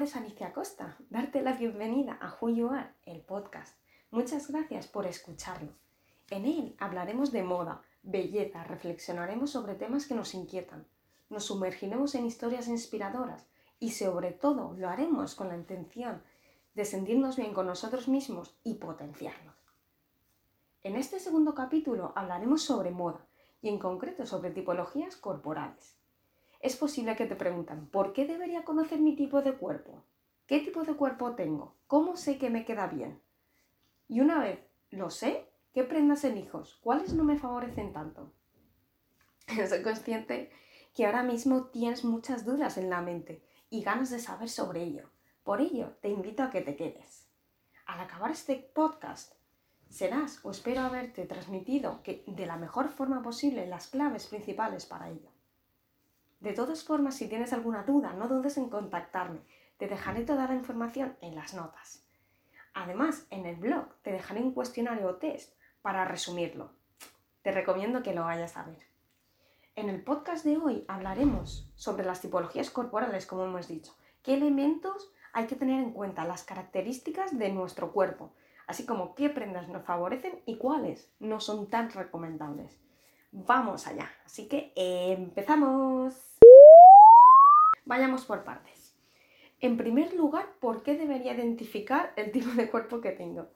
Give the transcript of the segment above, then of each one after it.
Nombre es Alicia Costa. Darte la bienvenida a Who You Are, el podcast. Muchas gracias por escucharlo. En él hablaremos de moda, belleza, reflexionaremos sobre temas que nos inquietan, nos sumergiremos en historias inspiradoras y sobre todo lo haremos con la intención de sentirnos bien con nosotros mismos y potenciarnos. En este segundo capítulo hablaremos sobre moda y en concreto sobre tipologías corporales. Es posible que te preguntan, ¿por qué debería conocer mi tipo de cuerpo? ¿Qué tipo de cuerpo tengo? ¿Cómo sé que me queda bien? Y una vez lo sé, ¿qué prendas elijo? ¿Cuáles no me favorecen tanto? Soy consciente que ahora mismo tienes muchas dudas en la mente y ganas de saber sobre ello. Por ello, te invito a que te quedes. Al acabar este podcast, serás o espero haberte transmitido que de la mejor forma posible las claves principales para ello. De todas formas, si tienes alguna duda, no dudes en contactarme. Te dejaré toda la información en las notas. Además, en el blog te dejaré un cuestionario o test para resumirlo. Te recomiendo que lo vayas a ver. En el podcast de hoy hablaremos sobre las tipologías corporales, como hemos dicho. ¿Qué elementos hay que tener en cuenta? Las características de nuestro cuerpo así como qué prendas nos favorecen y cuáles no son tan recomendables. Vamos allá, así que empezamos. Vayamos por partes. En primer lugar, ¿por qué debería identificar el tipo de cuerpo que tengo?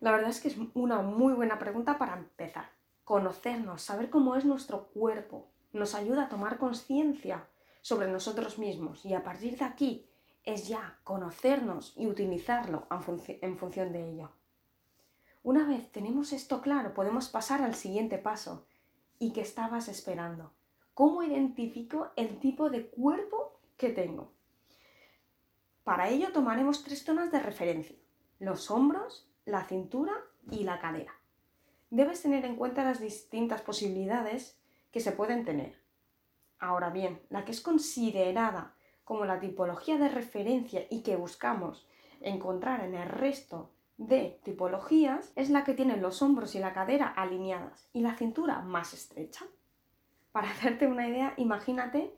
La verdad es que es una muy buena pregunta para empezar. Conocernos, saber cómo es nuestro cuerpo, nos ayuda a tomar conciencia sobre nosotros mismos y a partir de aquí es ya conocernos y utilizarlo en, función de ello. Una vez tenemos esto claro, podemos pasar al siguiente paso. ¿Y qué estabas esperando? ¿Cómo identifico el tipo de cuerpo que tengo? Para ello tomaremos tres zonas de referencia, los hombros, la cintura y la cadera. Debes tener en cuenta las distintas posibilidades que se pueden tener. Ahora bien, la que es considerada como la tipología de referencia y que buscamos encontrar en el resto de tipologías es la que tiene los hombros y la cadera alineadas y la cintura más estrecha. Para hacerte una idea, imagínate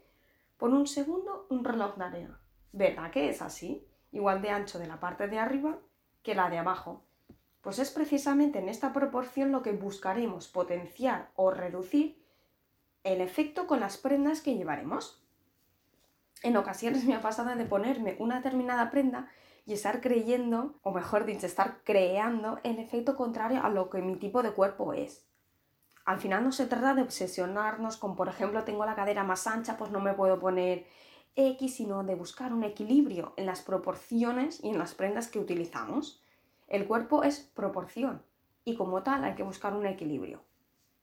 por un segundo un reloj de arena. ¿Verdad que es así? Igual de ancho de la parte de arriba que la de abajo. Pues es precisamente en esta proporción lo que buscaremos potenciar o reducir el efecto con las prendas que llevaremos en ocasiones me ha pasado de ponerme una determinada prenda y estar creyendo, o mejor dicho, estar creando el efecto contrario a lo que mi tipo de cuerpo es. Al final no se trata de obsesionarnos con, por ejemplo, tengo la cadera más ancha, pues no me puedo poner X, sino de buscar un equilibrio en las proporciones y en las prendas que utilizamos. El cuerpo es proporción y como tal hay que buscar un equilibrio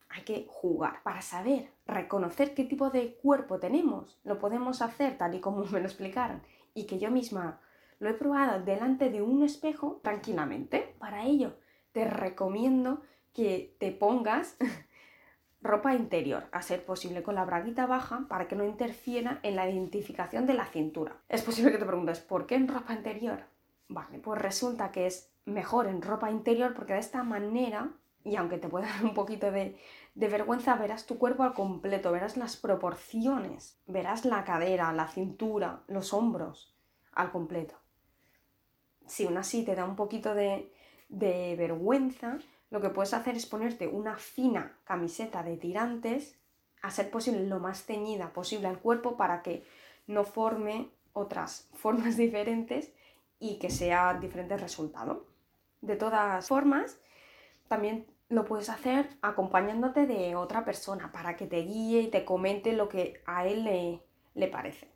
hay que jugar para saber reconocer qué tipo de cuerpo tenemos. Lo podemos hacer tal y como me lo explicaron y que yo misma lo he probado delante de un espejo tranquilamente. Para ello te recomiendo que te pongas ropa interior, a ser posible con la braguita baja para que no interfiera en la identificación de la cintura. Es posible que te preguntes, ¿por qué en ropa interior? Vale, pues resulta que es mejor en ropa interior porque de esta manera y aunque te pueda dar un poquito de, vergüenza, verás tu cuerpo al completo, verás las proporciones, verás la cadera, la cintura, los hombros al completo. Si aún así te da un poquito de, de vergüenza, lo que puedes hacer es ponerte una fina camiseta de tirantes, a ser posible lo más ceñida posible al cuerpo para que no forme otras formas diferentes y que sea diferente el resultado. De todas formas, también lo puedes hacer acompañándote de otra persona para que te guíe y te comente lo que a él le, le parece.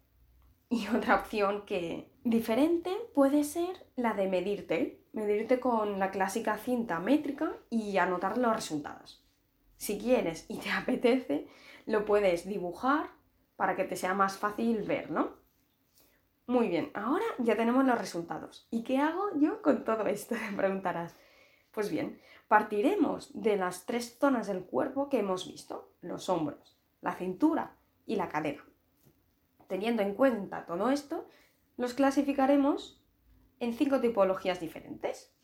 Y otra opción que diferente puede ser la de medirte, medirte con la clásica cinta métrica y anotar los resultados. Si quieres y te apetece, lo puedes dibujar para que te sea más fácil ver, ¿no? Muy bien, ahora ya tenemos los resultados. ¿Y qué hago yo con todo esto? Te preguntarás. Pues bien, partiremos de las tres zonas del cuerpo que hemos visto, los hombros, la cintura y la cadera. Teniendo en cuenta todo esto, los clasificaremos en cinco tipologías diferentes.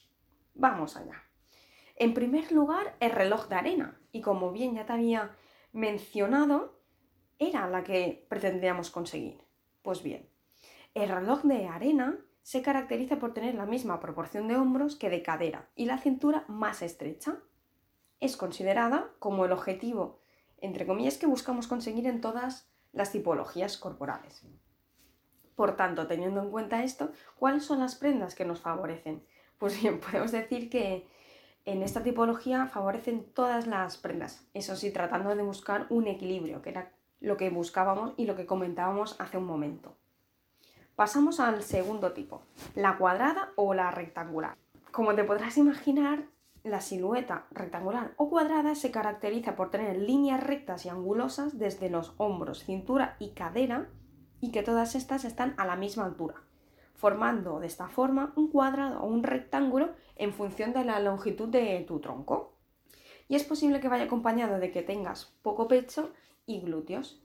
Vamos allá. En primer lugar, el reloj de arena, y como bien ya te había mencionado, era la que pretendíamos conseguir. Pues bien, El reloj de arena se caracteriza por tener la misma proporción de hombros que de cadera y la cintura más estrecha. Es considerada como el objetivo, entre comillas, que buscamos conseguir en todas las tipologías corporales. Por tanto, teniendo en cuenta esto, ¿cuáles son las prendas que nos favorecen? Pues bien, podemos decir que en esta tipología favorecen todas las prendas, eso sí, tratando de buscar un equilibrio, que era lo que buscábamos y lo que comentábamos hace un momento. Pasamos al segundo tipo, la cuadrada o la rectangular. Como te podrás imaginar, la silueta rectangular o cuadrada se caracteriza por tener líneas rectas y angulosas desde los hombros, cintura y cadera y que todas estas están a la misma altura, formando de esta forma un cuadrado o un rectángulo en función de la longitud de tu tronco. Y es posible que vaya acompañado de que tengas poco pecho y glúteos.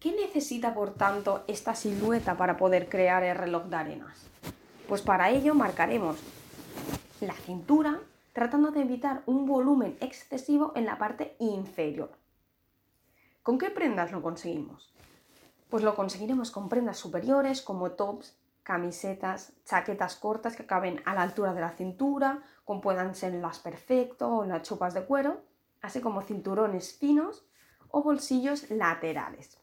¿Qué necesita, por tanto, esta silueta para poder crear el reloj de arenas? Pues para ello marcaremos la cintura, tratando de evitar un volumen excesivo en la parte inferior. ¿Con qué prendas lo conseguimos? Pues lo conseguiremos con prendas superiores como tops, camisetas, chaquetas cortas que caben a la altura de la cintura, como puedan ser las perfecto o las chupas de cuero, así como cinturones finos o bolsillos laterales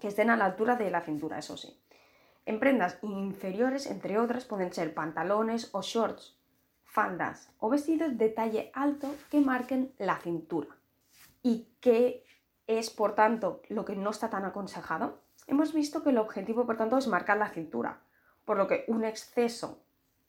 que estén a la altura de la cintura, eso sí. En prendas inferiores, entre otras, pueden ser pantalones o shorts, faldas o vestidos de talle alto que marquen la cintura. ¿Y qué es, por tanto, lo que no está tan aconsejado? Hemos visto que el objetivo, por tanto, es marcar la cintura, por lo que un exceso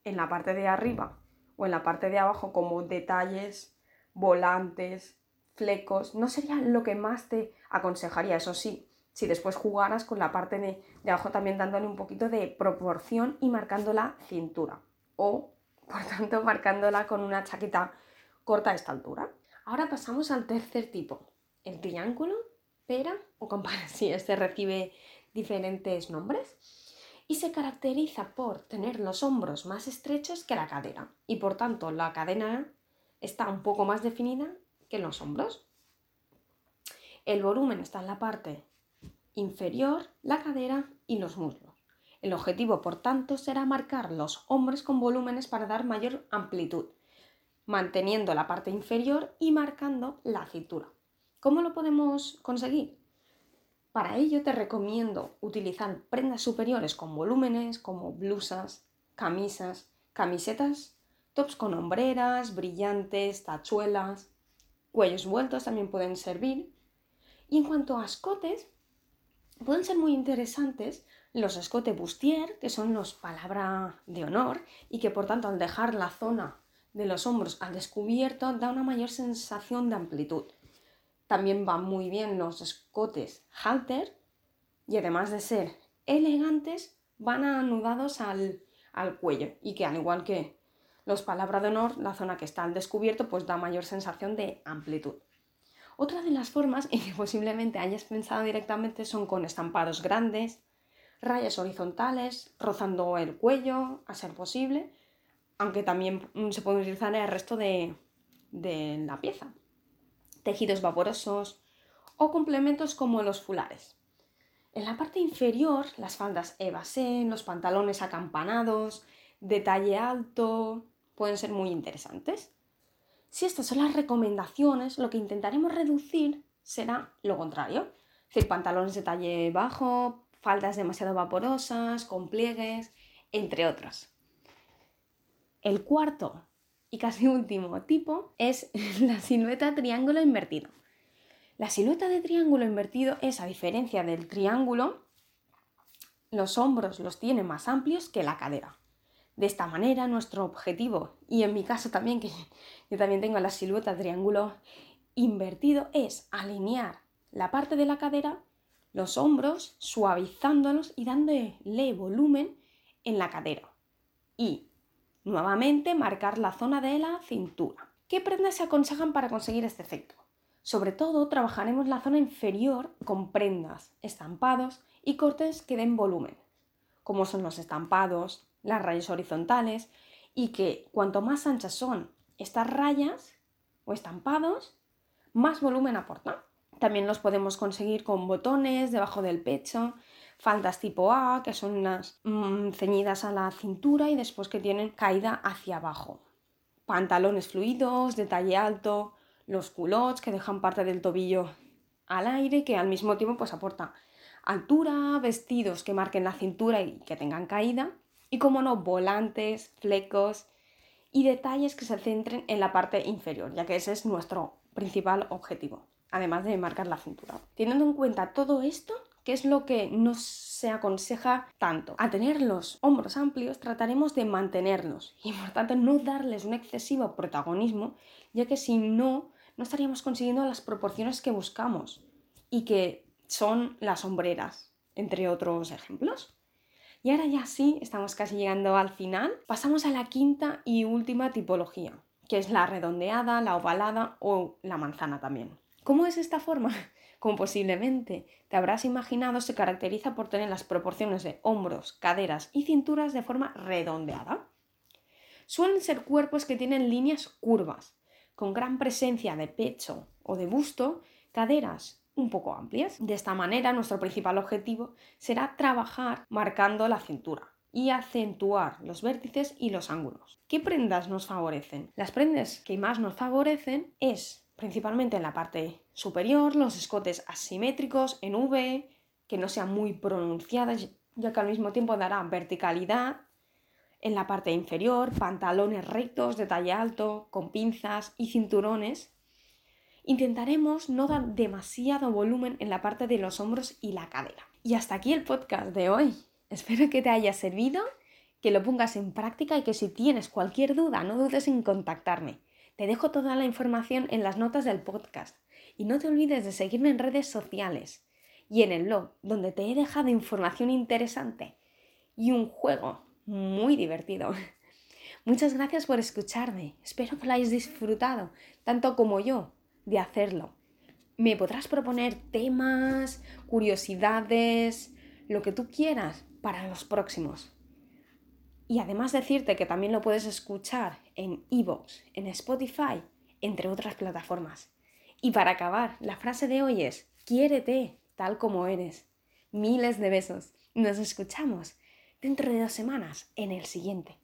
en la parte de arriba o en la parte de abajo, como detalles, volantes, flecos, no sería lo que más te aconsejaría, eso sí, si después jugaras con la parte de, abajo también dándole un poquito de proporción y marcando la cintura. O, por tanto, marcándola con una chaqueta corta a esta altura. Ahora pasamos al tercer tipo, el triángulo, pera o campana. Este recibe diferentes nombres y se caracteriza por tener los hombros más estrechos que la cadera y por tanto la cadena está un poco más definida que los hombros. El volumen está en la parte inferior, la cadera y los muslos. El objetivo, por tanto, será marcar los hombros con volúmenes para dar mayor amplitud, manteniendo la parte inferior y marcando la cintura. ¿Cómo lo podemos conseguir? Para ello te recomiendo utilizar prendas superiores con volúmenes como blusas, camisas, camisetas, tops con hombreras, brillantes, tachuelas, cuellos vueltos también pueden servir. Y en cuanto a escotes, pueden ser muy interesantes los escotes bustier, que son los palabra de honor y que por tanto al dejar la zona de los hombros al descubierto da una mayor sensación de amplitud. También van muy bien los escotes halter y además de ser elegantes van anudados al, al cuello y que al igual que los palabra de honor, la zona que está al descubierto pues da mayor sensación de amplitud. Otra de las formas en que posiblemente hayas pensado directamente son con estampados grandes, rayas horizontales, rozando el cuello, a ser posible, aunque también se puede utilizar el resto de, la pieza. Tejidos vaporosos o complementos como los fulares. En la parte inferior, las faldas evasén, los pantalones acampanados, de talle alto, pueden ser muy interesantes. Si estas son las recomendaciones, lo que intentaremos reducir será lo contrario. Es decir, pantalones de talle bajo, faldas demasiado vaporosas, con pliegues, entre otros. El cuarto y casi último tipo es la silueta triángulo invertido. La silueta de triángulo invertido es, a diferencia del triángulo, los hombros los tiene más amplios que la cadera. De esta manera, nuestro objetivo, y en mi caso también, que yo también tengo la silueta triángulo invertido, es alinear la parte de la cadera, los hombros, suavizándolos y dándole volumen en la cadera. Y nuevamente marcar la zona de la cintura. ¿Qué prendas se aconsejan para conseguir este efecto? Sobre todo trabajaremos la zona inferior con prendas, estampados y cortes que den volumen, como son los estampados, las rayas horizontales y que cuanto más anchas son estas rayas o estampados, más volumen aportan. También los podemos conseguir con botones debajo del pecho, faldas tipo A, que son unas mm, ceñidas a la cintura y después que tienen caída hacia abajo. Pantalones fluidos, de talle alto, los culottes que dejan parte del tobillo al aire que al mismo tiempo pues aporta altura, vestidos que marquen la cintura y que tengan caída y como no, volantes, flecos y detalles que se centren en la parte inferior, ya que ese es nuestro principal objetivo, además de marcar la cintura. Teniendo en cuenta todo esto, ¿qué es lo que no se aconseja tanto? A tener los hombros amplios trataremos de mantenerlos y por tanto no darles un excesivo protagonismo, ya que si no, no estaríamos consiguiendo las proporciones que buscamos y que son las sombreras, entre otros ejemplos. Y ahora ya sí, estamos casi llegando al final. Pasamos a la quinta y última tipología, que es la redondeada, la ovalada o la manzana también. ¿Cómo es esta forma? Como posiblemente te habrás imaginado, se caracteriza por tener las proporciones de hombros, caderas y cinturas de forma redondeada. Suelen ser cuerpos que tienen líneas curvas, con gran presencia de pecho o de busto, caderas un poco amplias. De esta manera, nuestro principal objetivo será trabajar marcando la cintura y acentuar los vértices y los ángulos. ¿Qué prendas nos favorecen? Las prendas que más nos favorecen es principalmente en la parte superior, los escotes asimétricos en V, que no sean muy pronunciadas, ya que al mismo tiempo dará verticalidad. En la parte inferior, pantalones rectos de talla alto, con pinzas y cinturones Intentaremos no dar demasiado volumen en la parte de los hombros y la cadera. Y hasta aquí el podcast de hoy. Espero que te haya servido, que lo pongas en práctica y que si tienes cualquier duda no dudes en contactarme. Te dejo toda la información en las notas del podcast y no te olvides de seguirme en redes sociales y en el blog donde te he dejado información interesante y un juego muy divertido. Muchas gracias por escucharme. Espero que lo hayas disfrutado, tanto como yo de hacerlo. Me podrás proponer temas, curiosidades, lo que tú quieras para los próximos. Y además decirte que también lo puedes escuchar en Evox, en Spotify, entre otras plataformas. Y para acabar, la frase de hoy es, quiérete tal como eres. Miles de besos. Nos escuchamos dentro de dos semanas en el siguiente.